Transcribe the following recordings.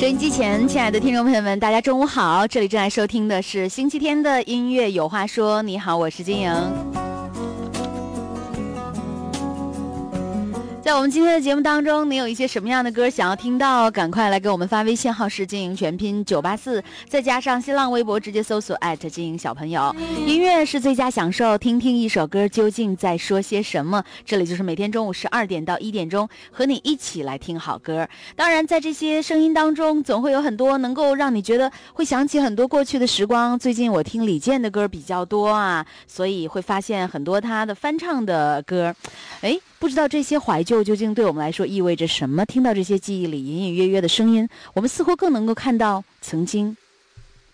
收音机前，亲爱的听众朋友们，大家中午好！这里正在收听的是星期天的音乐有话说。你好，我是金莹。在我们今天的节目当中，你有一些什么样的歌想要听到？赶快来给我们发微信号是金莹全拼九八四，再加上新浪微博直接搜索艾特金莹小朋友。音乐是最佳享受，听听一首歌究竟在说些什么。这里就是每天中午十二点到一点钟，和你一起来听好歌。当然，在这些声音当中，总会有很多能够让你觉得会想起很多过去的时光。最近我听李健的歌比较多啊，所以会发现很多他的翻唱的歌。哎，不知道这些怀旧究竟对我们来说意味着什么？听到这些记忆里隐隐约约的声音，我们似乎更能够看到曾经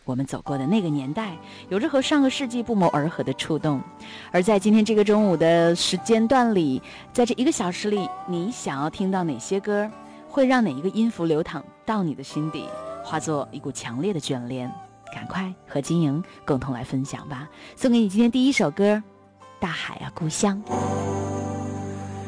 我们走过的那个年代，有着和上个世纪不谋而合的触动。而在今天这个中午的时间段里，在这一个小时里，你想要听到哪些歌，会让哪一个音符流淌到你的心底，化作一股强烈的眷恋？赶快和金莹共同来分享吧！送给你今天第一首歌，《大海啊故乡》。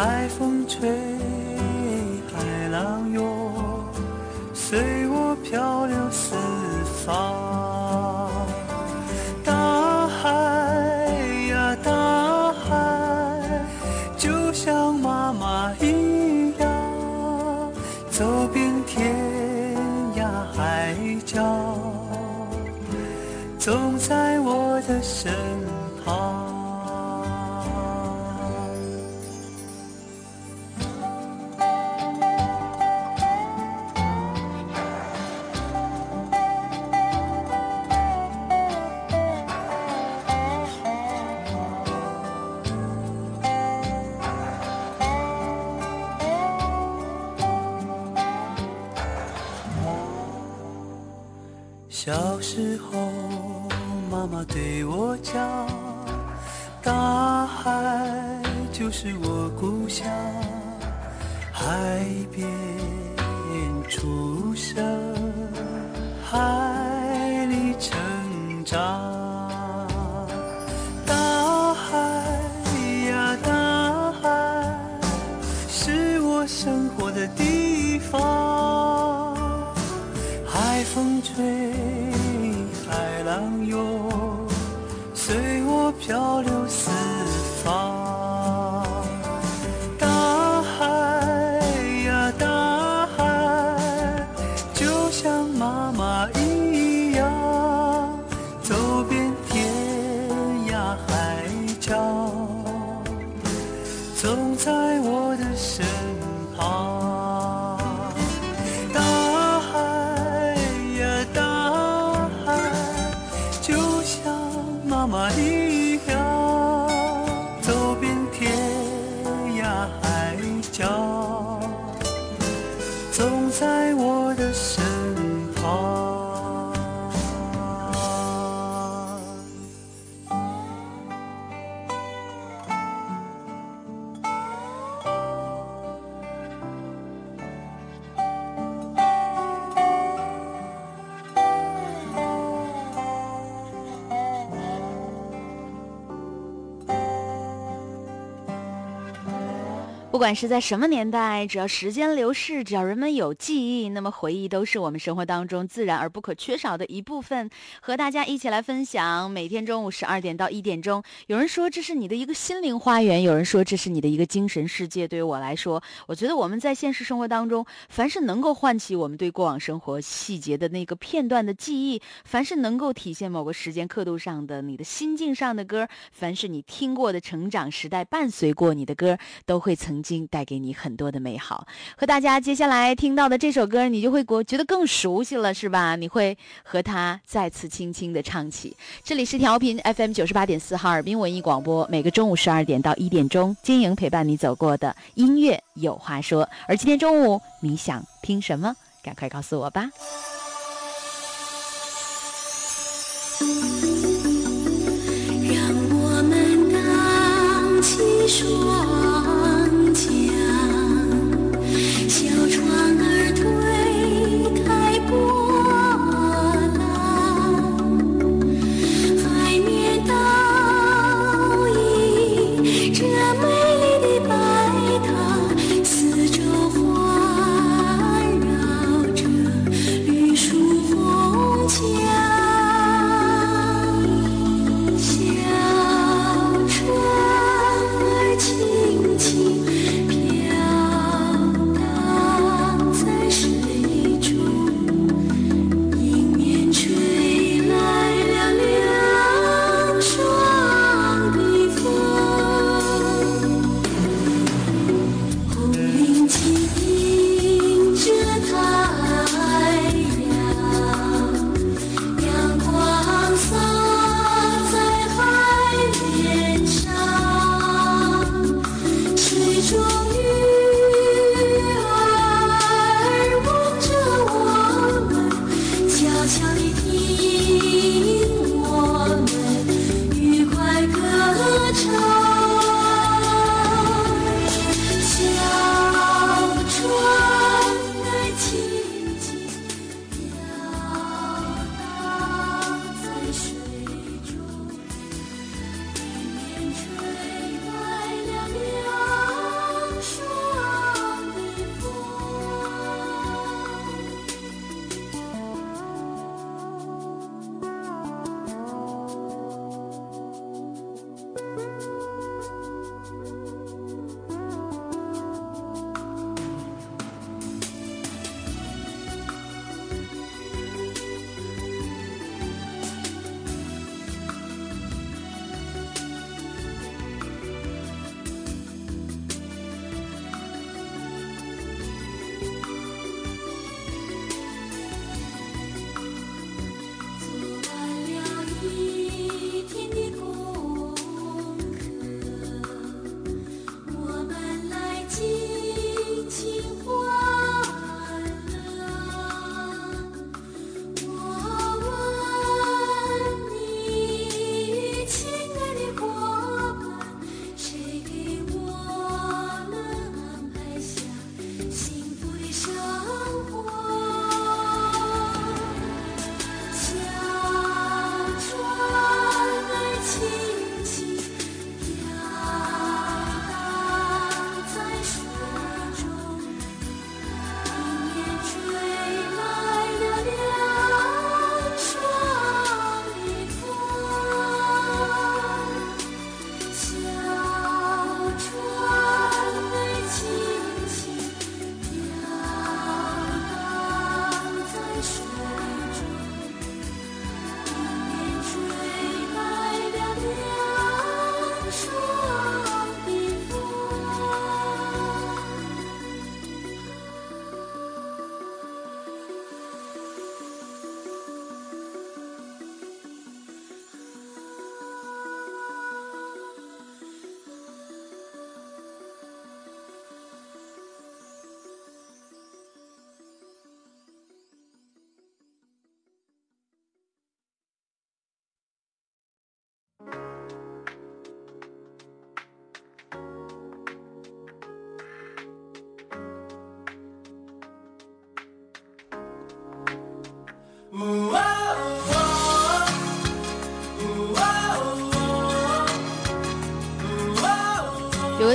海风吹，海浪涌，随不管是在什么年代，只要时间流逝，只要人们有记忆，那么回忆都是我们生活当中自然而不可缺少的一部分。和大家一起来分享，每天中午十二点到一点钟，有人说这是你的一个心灵花园，有人说这是你的一个精神世界。对于我来说，我觉得我们在现实生活当中，凡是能够唤起我们对过往生活细节的那个片段的记忆，凡是能够体现某个时间刻度上的你的心境上的歌，凡是你听过的成长时代伴随过你的歌，都会曾经带给你很多的美好。和大家接下来听到的这首歌，你就会觉得更熟悉了，是吧？你会和他再次轻轻的唱起。这里是调频 FM 九十八点四哈尔滨文艺广播，每个中午十二点到一点钟，金莹陪伴你走过的音乐有话说。而今天中午你想听什么？赶快告诉我吧。让我们荡起双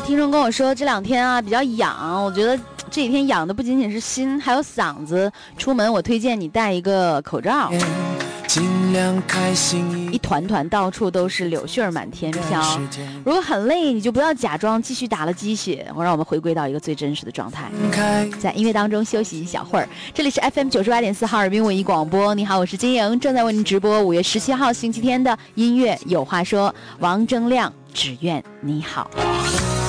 听众跟我说，这两天啊比较痒，我觉得这几天痒的不仅仅是心，还有嗓子。出门我推荐你戴一个口罩。尽量开心一团团，到处都是柳絮儿满天飘。如果很累，你就不要假装继续打了鸡血，我让我们回归到一个最真实的状态，在音乐当中休息一小会儿。这里是 FM 九十八点四哈尔滨文艺广播，你好，我是金莹，正在为您直播五月十七号星期天的音乐有话说。王铮亮，只愿你好。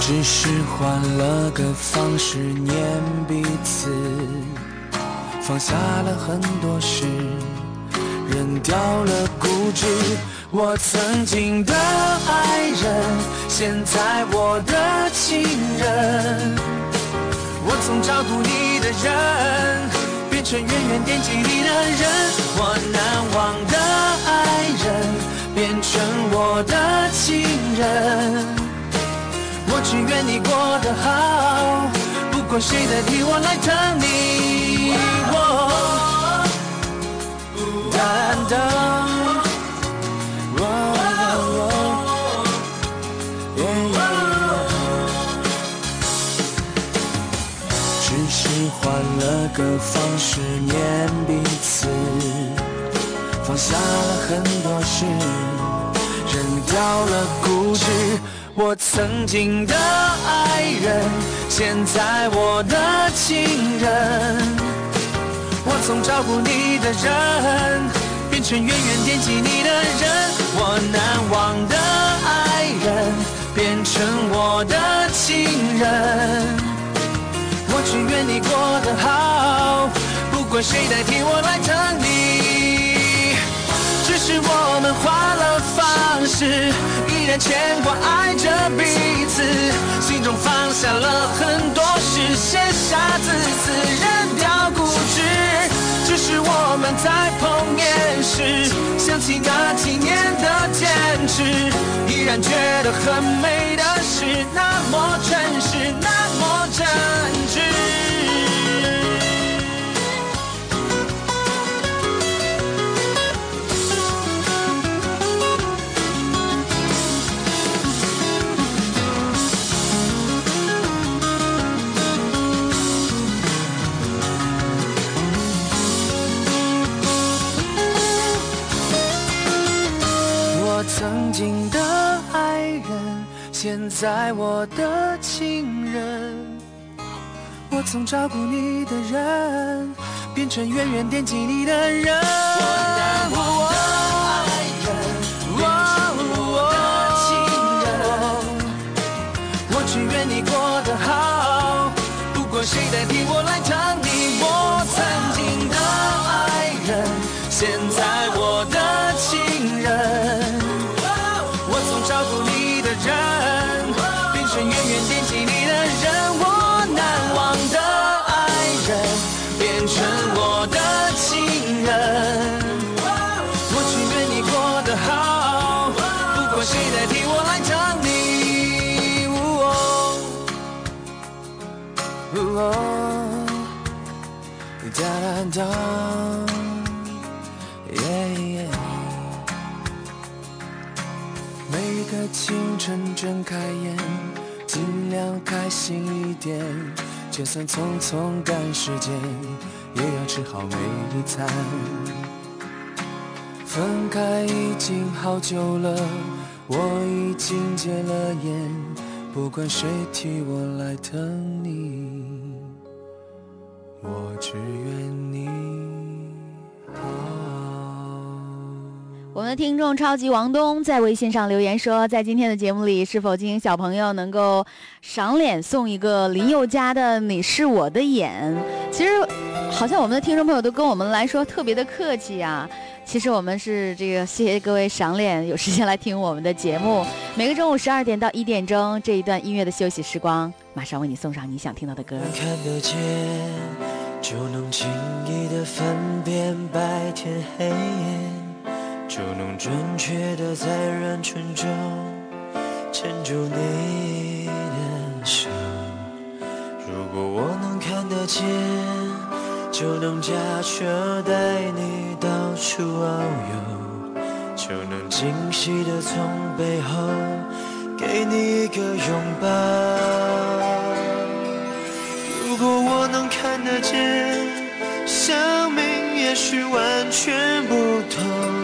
只是换了个方式念彼此，放下了很多事。扔掉了固执，我曾经的爱人，现在我的情人。我从照顾你的人，变成远远惦记你的人。我难忘的爱人，变成我的情人。我只愿你过得好，不管谁代替我来疼你。等，只是换了个方式念彼此，放下了很多事，扔掉了固执。我曾经的爱人，现在我的情人。我从照顾你的人，变成远远惦记你的人。我难忘的爱人，变成我的情人。我只愿你过得好，不管谁代替我来疼你。只是我们换了方式，依然牵挂爱着彼此，心中放下了很多事，写下字词，扔掉固执。只是我们在碰面时，想起那几年的坚持，依然觉得很美的事，那么真实，那么真挚。曾经的爱人，现在我的情人。我曾照顾你的人，变成远远惦记你的人。我的爱人，变成我的情人。我只愿你过得好，不管谁代替清晨睁开眼，尽量开心一点。就算匆匆赶时间，也要吃好每一餐。分开已经好久了，我已经戒了烟。不管谁替我来疼你，我只愿你。我们的听众超级王东在微信上留言说，在今天的节目里，是否金小朋友能够赏脸送一个林宥嘉的《你是我的眼》？其实，好像我们的听众朋友都跟我们来说特别的客气啊。其实我们是这个，谢谢各位赏脸，有时间来听我们的节目。每个中午十二点到一点钟这一段音乐的休息时光，马上为你送上你想听到的歌。看得见，就能轻易的分辨白天黑夜。就能准确的在人群中牵住你的手。如果我能看得见，就能驾车带你到处遨游，就能惊喜的从背后给你一个拥抱。如果我能看得见，生命也许完全不同。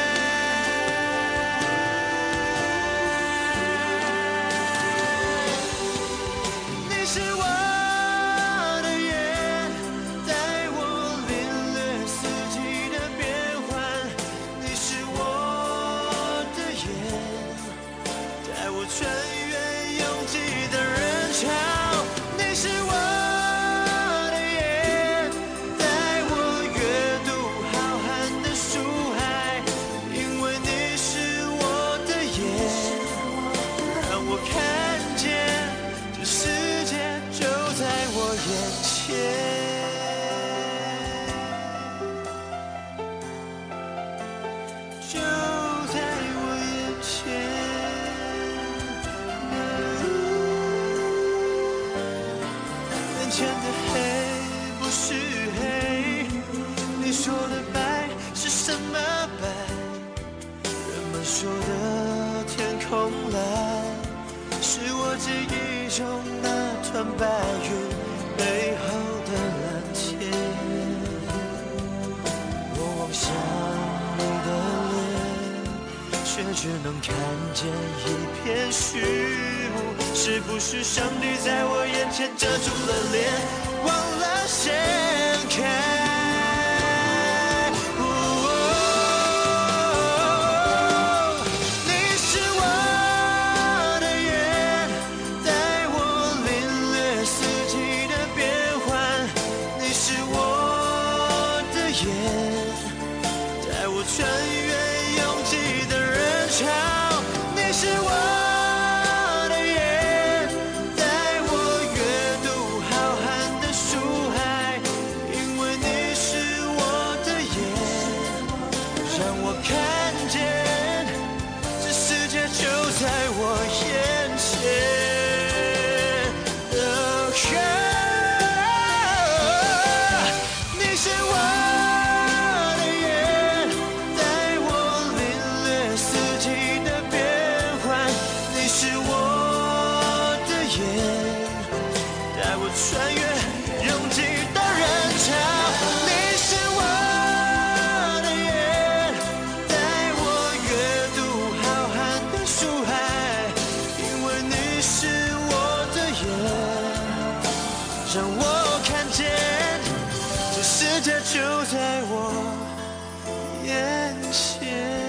是黑，你说的白是什么白？人们说的天空蓝，是我记忆中那团白云背后的蓝天。我望向你的脸，却只能看见一片虚无。是不是上帝在我眼前遮住了脸，忘了世界就在我眼前，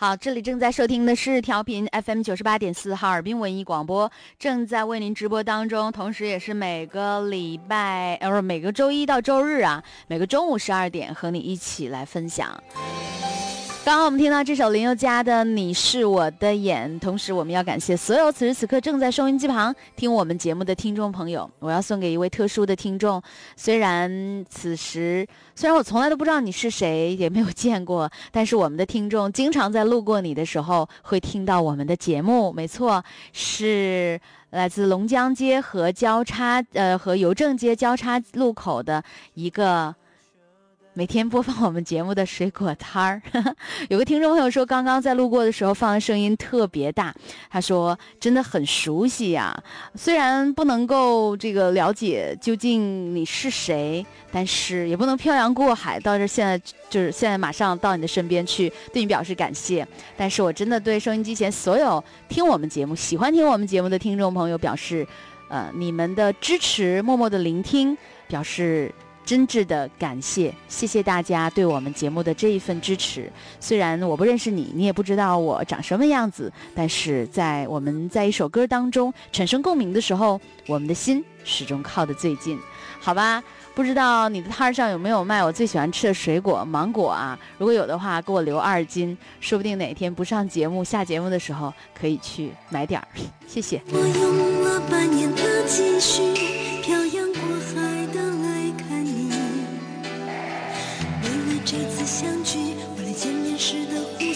好，这里正在收听的是调频 FM 九十八点四哈尔滨文艺广播，正在为您直播当中，同时也是每个礼拜，呃，不是每个周一到周日啊，每个中午十二点和你一起来分享。刚刚我们听到这首林宥嘉的《你是我的眼》，同时我们要感谢所有此时此刻正在收音机旁听我们节目的听众朋友。我要送给一位特殊的听众，虽然此时虽然我从来都不知道你是谁，也没有见过，但是我们的听众经常在路过你的时候会听到我们的节目。没错，是来自龙江街和交叉呃和邮政街交叉路口的一个每天播放我们节目的水果摊儿，有个听众朋友说，刚刚在路过的时候放的声音特别大，他说真的很熟悉呀。虽然不能够这个了解究竟你是谁，但是也不能漂洋过海到这，现在就是现在马上到你的身边去对你表示感谢。但是我真的对收音机前所有听我们节目、喜欢听我们节目的听众朋友表示，呃，你们的支持、默默的聆听，表示。真挚的感谢，谢谢大家对我们节目的这一份支持。虽然我不认识你，你也不知道我长什么样子，但是在我们在一首歌当中产生共鸣的时候，我们的心始终靠得最近。好吧，不知道你的摊上有没有卖我最喜欢吃的水果芒果啊？如果有的话，给我留二斤，说不定哪天不上节目下节目的时候可以去买点儿。谢谢。我用了半年的积蓄，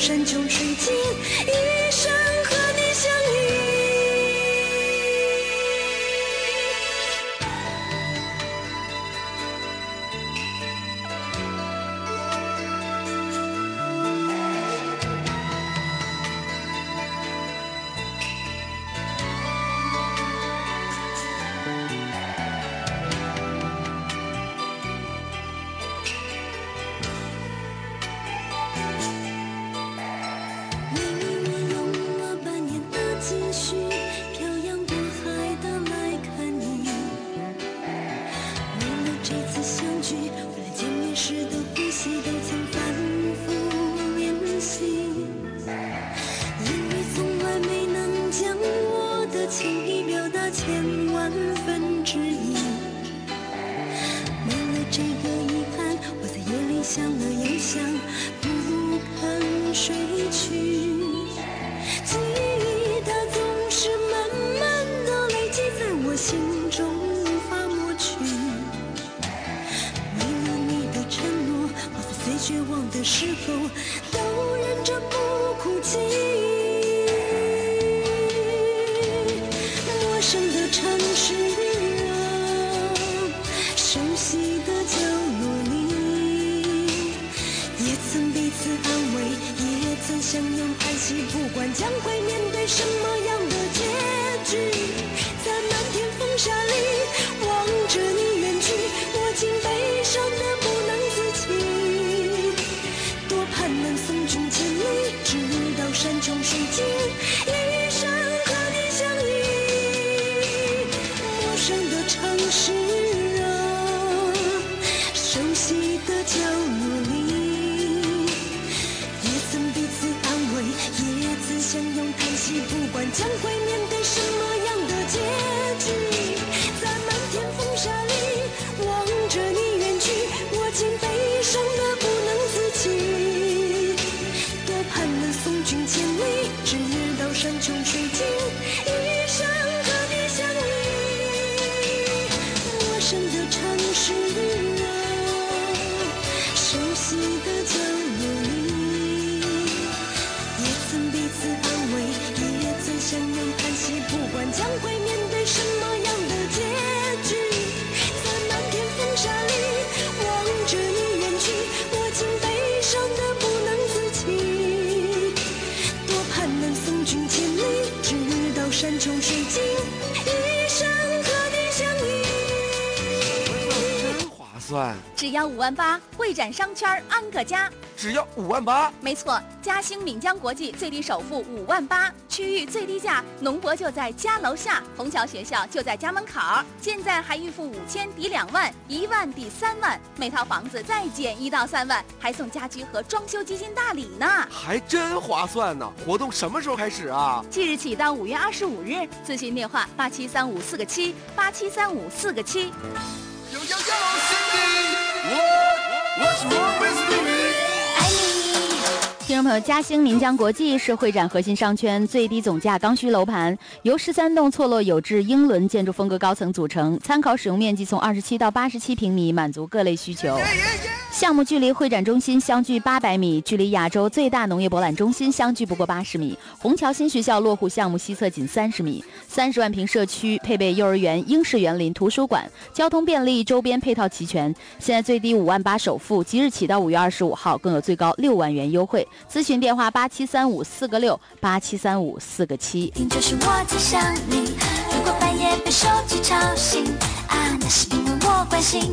山穷水尽，只要五万八，会展商圈安个家。只要五万八？没错，嘉兴闽江国际最低首付五万八，区域最低价，农博就在家楼下，虹桥学校就在家门口。现在还预付五千抵两万，一万抵三万，每套房子再减一到三万，还送家居和装修基金大礼呢，还真划算呢！活动什么时候开始啊？即日起到五月二十五日，咨询电话八七三五四个七八七三五四个七。yo yo Cindy what what's wrong with 众朋友，嘉兴岷江国际是会展核心商圈最低总价刚需楼盘，由十三栋错落有致英伦建筑风格高层组成，参考使用面积从二十七到八十七平米，满足各类需求。项目距离会展中心相距八百米，距离亚洲最大农业博览中心相距不过八十米。虹桥新学校落户项目西侧仅三十米，三十万平社区配备幼儿园、英式园林、图书馆，交通便利，周边配套齐全。现在最低五万八首付，即日起到五月二十五号，更有最高六万元优惠。咨询电话八七三五四个六八七三五四个七。听就是我在想你。如果半夜被手机吵醒，啊，那是因为我关心。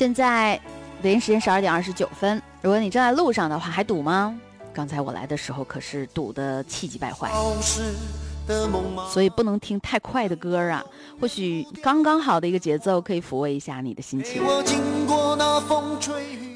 现在北京时间十二点二十九分，如果你正在路上的话，还堵吗？刚才我来的时候可是堵得气急败坏。所以不能听太快的歌啊，或许刚刚好的一个节奏可以抚慰一下你的心情。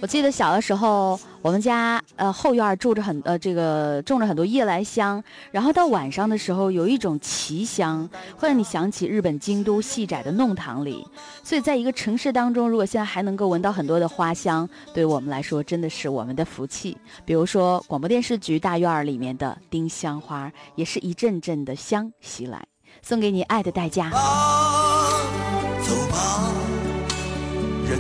我记得小的时候，我们家呃后院住着很呃这个种着很多夜来香，然后到晚上的时候有一种奇香，会让你想起日本京都细窄的弄堂里。所以在一个城市当中，如果现在还能够闻到很多的花香，对我们来说真的是我们的福气。比如说广播电视局大院里面的丁香花，也是一阵阵的香袭来，送给你爱的代价。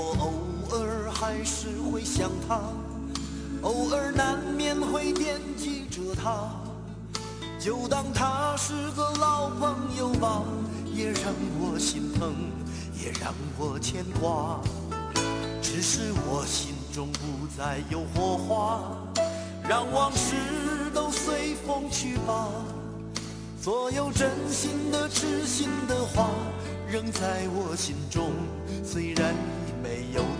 我偶尔还是会想他，偶尔难免会惦记着他，就当他是个老朋友吧，也让我心疼，也让我牵挂。只是我心中不再有火花，让往事都随风去吧。所有真心的、痴心的话，仍在我心中，虽然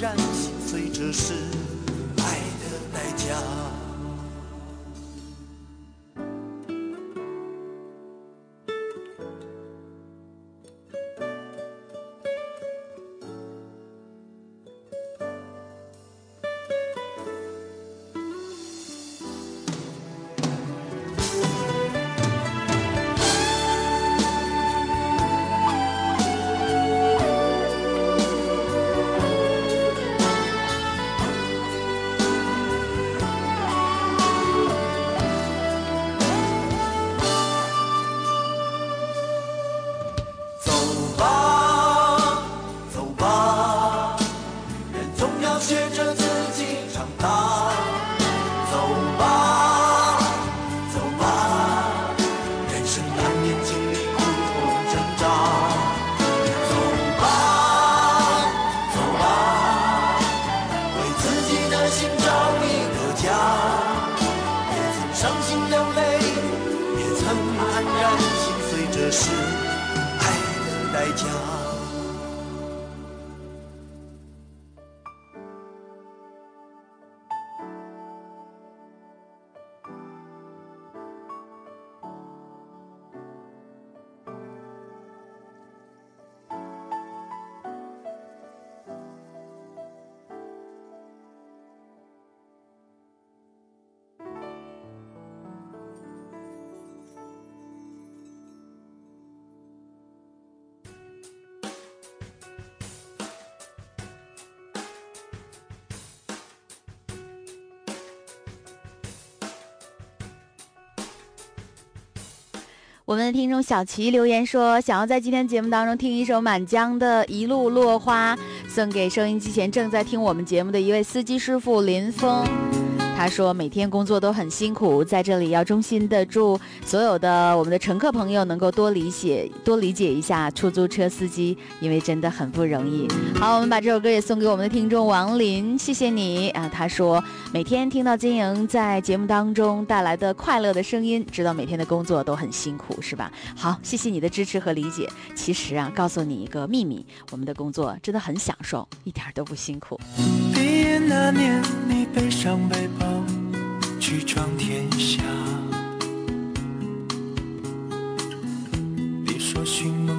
然心碎，这是爱的代价。我们的听众小齐留言说，想要在今天节目当中听一首满江的《一路落花》，送给收音机前正在听我们节目的一位司机师傅林峰。他说每天工作都很辛苦，在这里要衷心的祝所有的我们的乘客朋友能够多理解多理解一下出租车司机，因为真的很不容易。好，我们把这首歌也送给我们的听众王林，谢谢你啊。他说每天听到金莹在节目当中带来的快乐的声音，知道每天的工作都很辛苦，是吧？好，谢谢你的支持和理解。其实啊，告诉你一个秘密，我们的工作真的很享受，一点都不辛苦。毕业那年，背上背包去闯天下。你说寻梦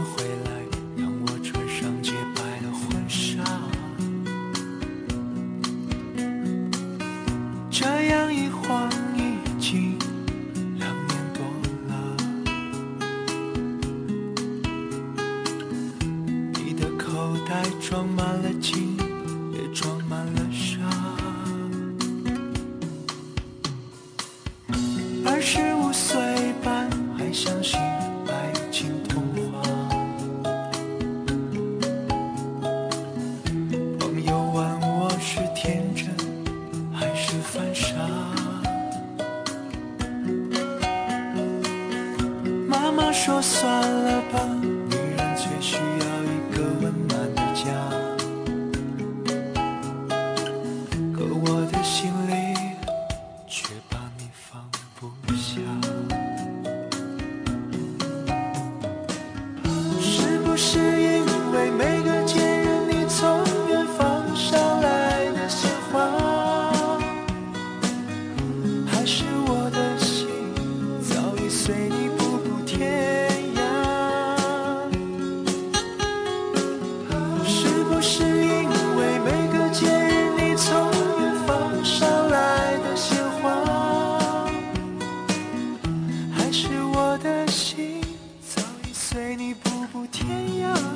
赴天涯。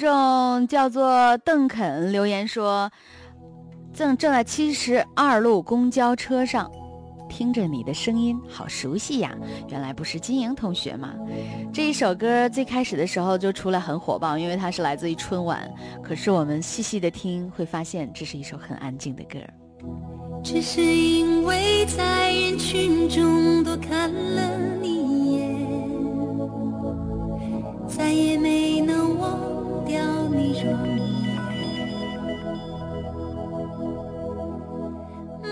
众叫做邓肯留言说，正正在七十二路公交车上，听着你的声音，好熟悉呀！原来不是金莹同学吗？这一首歌最开始的时候就出来很火爆，因为它是来自于春晚。可是我们细细的听，会发现这是一首很安静的歌。只是因为在人群中多看了你一眼，再也没能忘。的容颜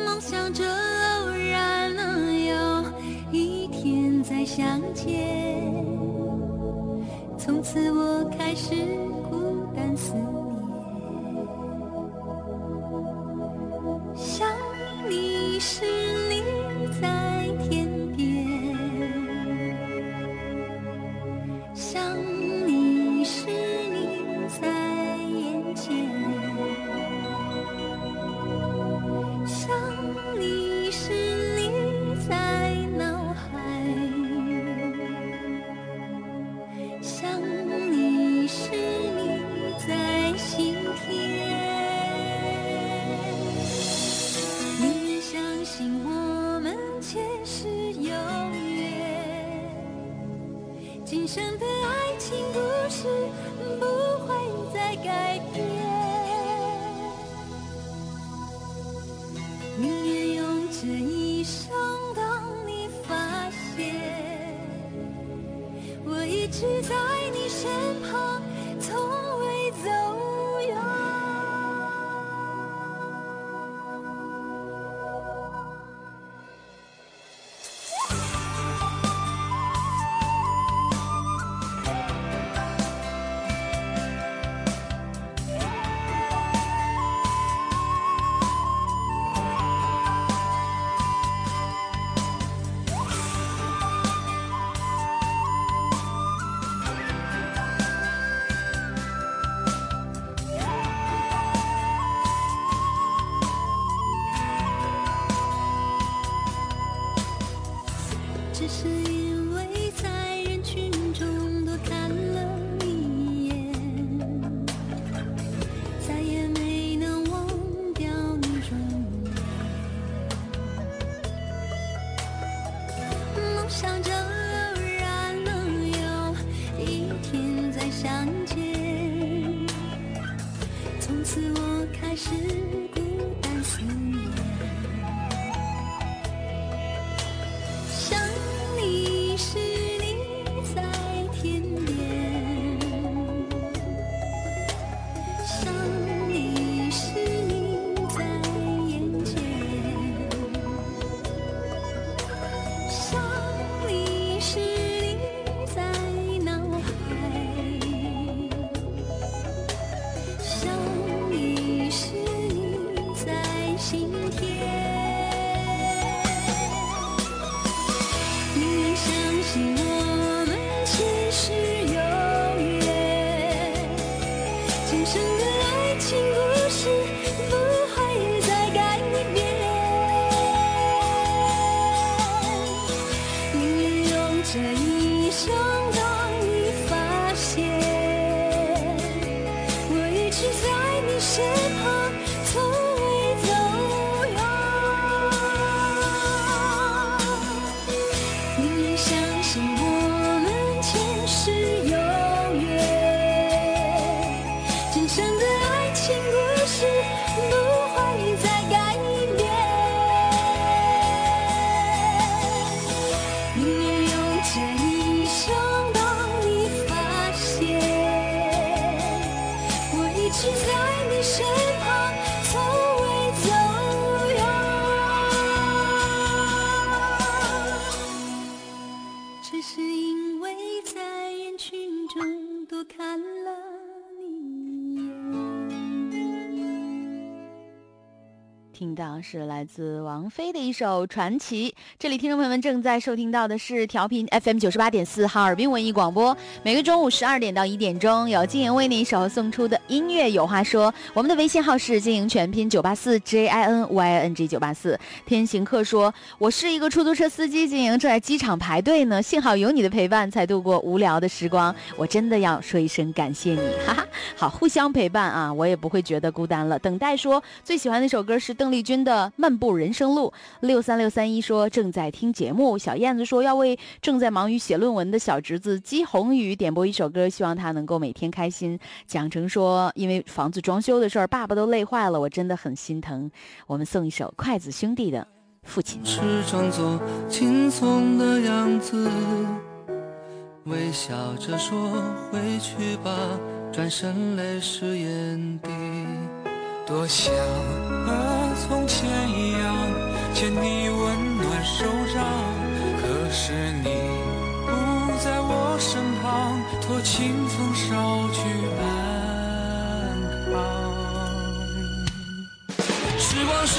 梦想着偶然能有一天再相见从此我开始孤单思念。想你时是来自王菲的一首《传奇》。这里听众朋友们正在收听到的是调频 FM 九十八点四哈尔滨文艺广播。每个中午十二点到一点钟，有金莹为你一首送出的音乐有话说。我们的微信号是经营全拼九八四 J I N Y I N G 九八四。天行客说：“我是一个出租车司机，经营正在机场排队呢。幸好有你的陪伴，才度过无聊的时光。我真的要说一声感谢你，哈哈。好，互相陪伴啊，我也不会觉得孤单了。等待说最喜欢那首歌是。邓丽君的《漫步人生路》，六三六三一说正在听节目。小燕子说要为正在忙于写论文的小侄子姬宏宇点播一首歌，希望他能够每天开心。蒋成说因为房子装修的事儿，爸爸都累坏了，我真的很心疼。我们送一首筷子兄弟的《父亲》。是装作轻松的样子，微笑着说回去吧，转身泪湿眼底。多想前一样牵你温暖手掌，可是你不在我身旁，托清风捎去安康。时光，时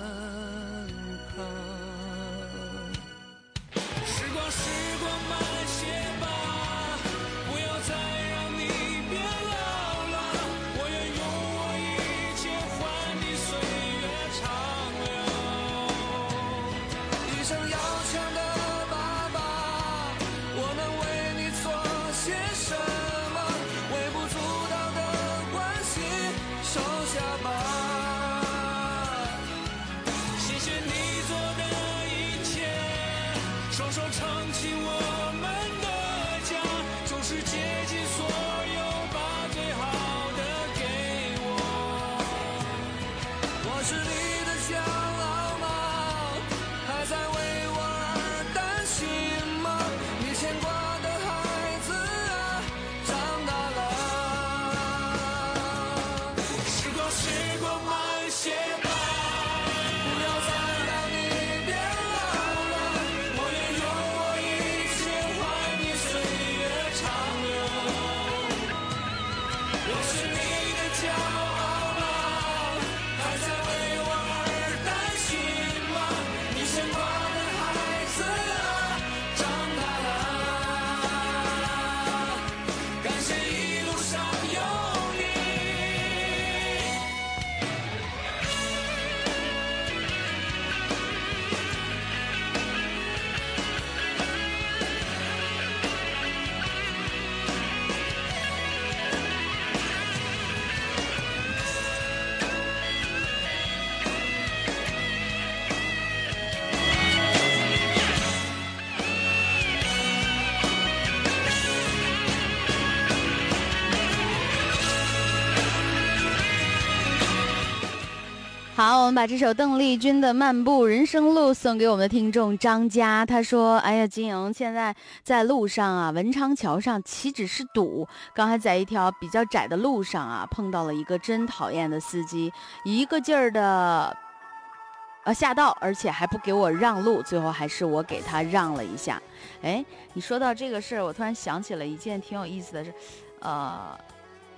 们把这首邓丽君的《漫步人生路》送给我们的听众张佳。他说：“哎呀，金莹，现在在路上啊，文昌桥上岂止是堵，刚才在一条比较窄的路上啊，碰到了一个真讨厌的司机，一个劲儿的。”呃，下道，而且还不给我让路，最后还是我给他让了一下。哎，你说到这个事儿，我突然想起了一件挺有意思的事，呃，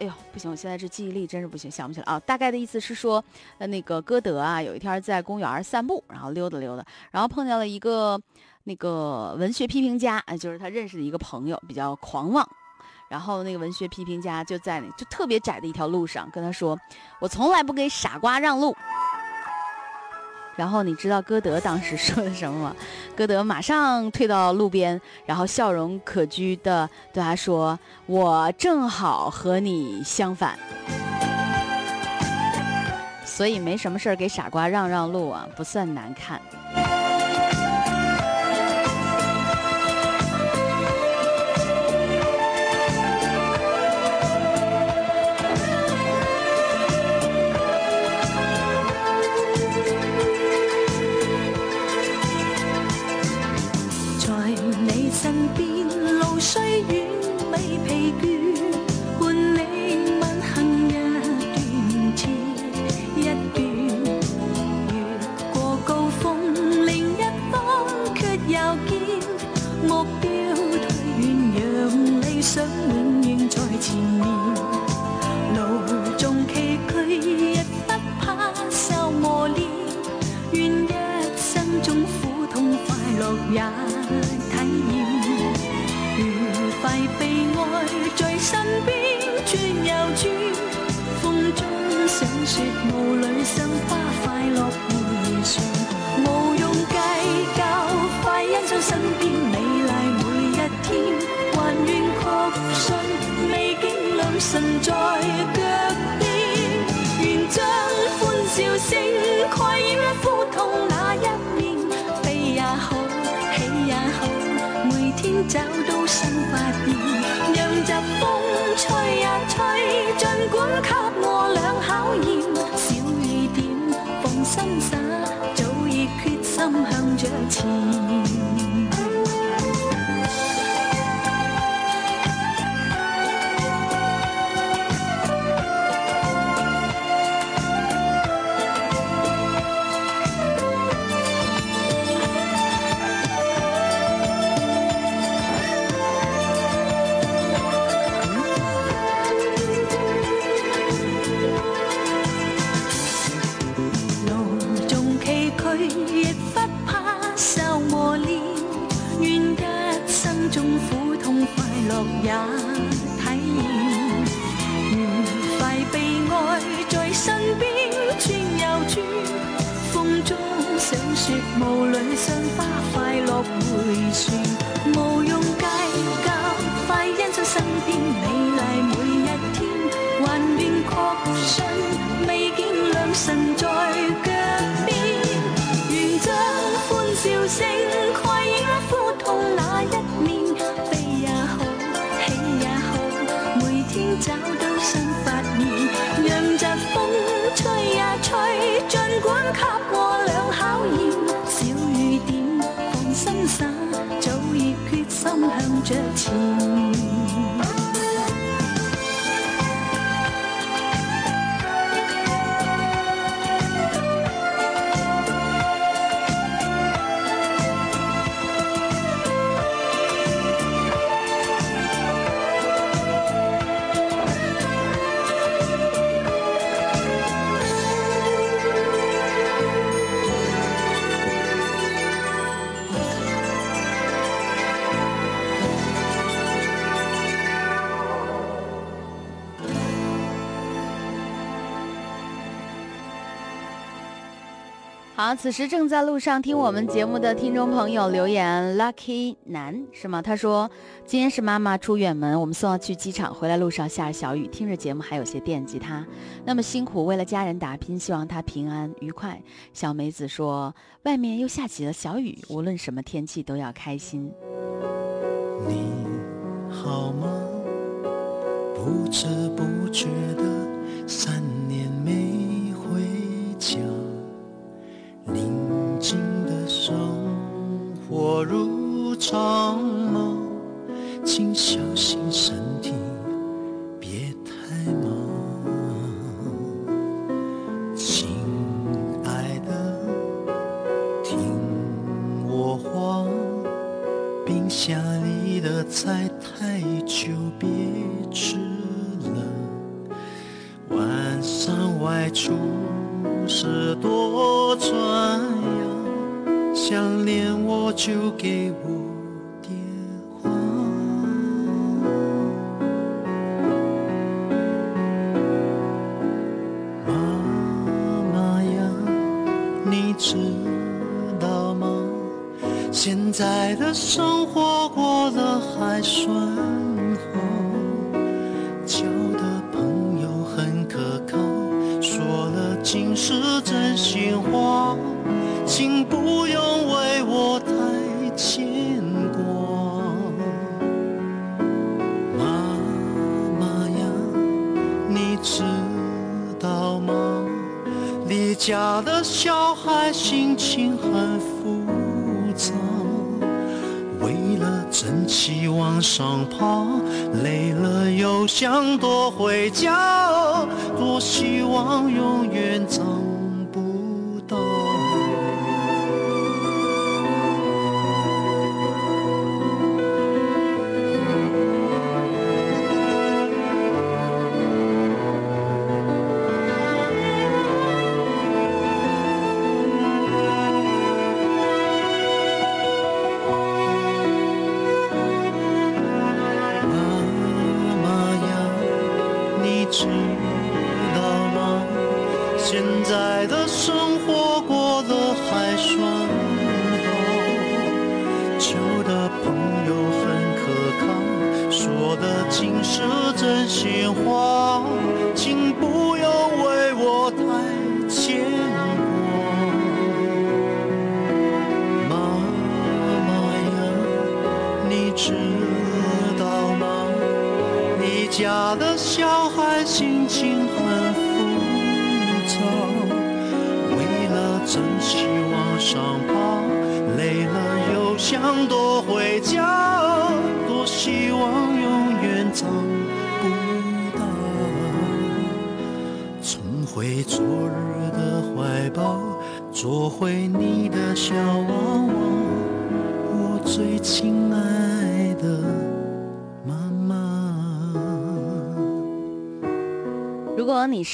哎呦，不行，我现在这记忆力真是不行，想不起来啊。大概的意思是说，呃，那个歌德啊，有一天在公园散步，然后溜达溜达，然后碰见了一个那个文学批评家，哎，就是他认识的一个朋友，比较狂妄。然后那个文学批评家就在那就特别窄的一条路上跟他说：“我从来不给傻瓜让路。”然后你知道歌德当时 说了什么吗？歌德马上退到路边，然后笑容可掬的对他说：“我正好和你相反，所以没什么事儿给傻瓜让让路啊，不算难看。”乐也体验，愉快被爱在身边，转又转，风中赏雪，雾里赏花，快乐回旋。此时正在路上听我们节目的听众朋友留言，Lucky 男是吗？他说今天是妈妈出远门，我们送她去机场，回来路上下着小雨，听着节目还有些惦记他，那么辛苦为了家人打拼，希望他平安愉快。小梅子说外面又下起了小雨，无论什么天气都要开心。你好吗？不知不觉的三年没回家。宁静的生活如场梦，请小心身。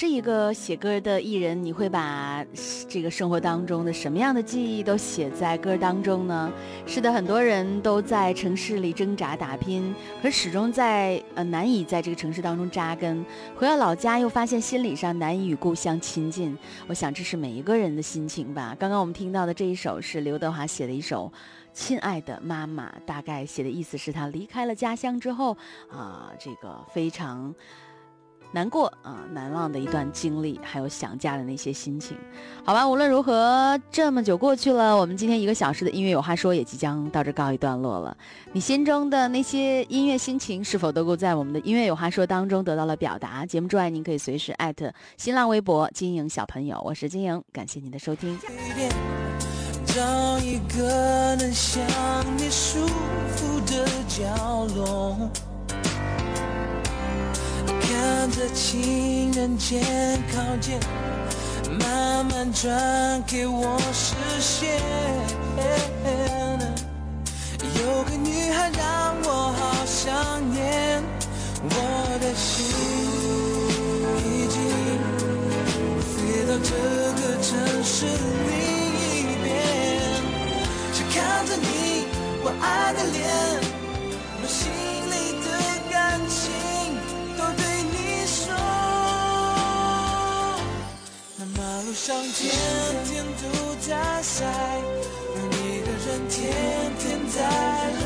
是一个写歌的艺人，你会把这个生活当中的什么样的记忆都写在歌当中呢？是的，很多人都在城市里挣扎打拼，可始终在呃难以在这个城市当中扎根。回到老家，又发现心理上难以与故乡亲近。我想这是每一个人的心情吧。刚刚我们听到的这一首是刘德华写的一首。亲爱的妈妈，大概写的意思是他离开了家乡之后啊、这个非常难过啊、难忘的一段经历，还有想家的那些心情。好吧，无论如何，这么久过去了，我们今天一个小时的音乐有话说也即将到这告一段落了。你心中的那些音乐心情，是否都够在我们的音乐有话说当中得到了表达？节目之外，您可以随时艾特新浪微博“金莹小朋友”，我是金莹，感谢您的收听。找一个能想你舒服的角落，着情人节靠近，慢慢转给我视线。有个女孩让我好想念，我的心已经飞到这个城市另一边，想看着你我爱的脸，把心里的感情上天天都在晒，而你的人天天在。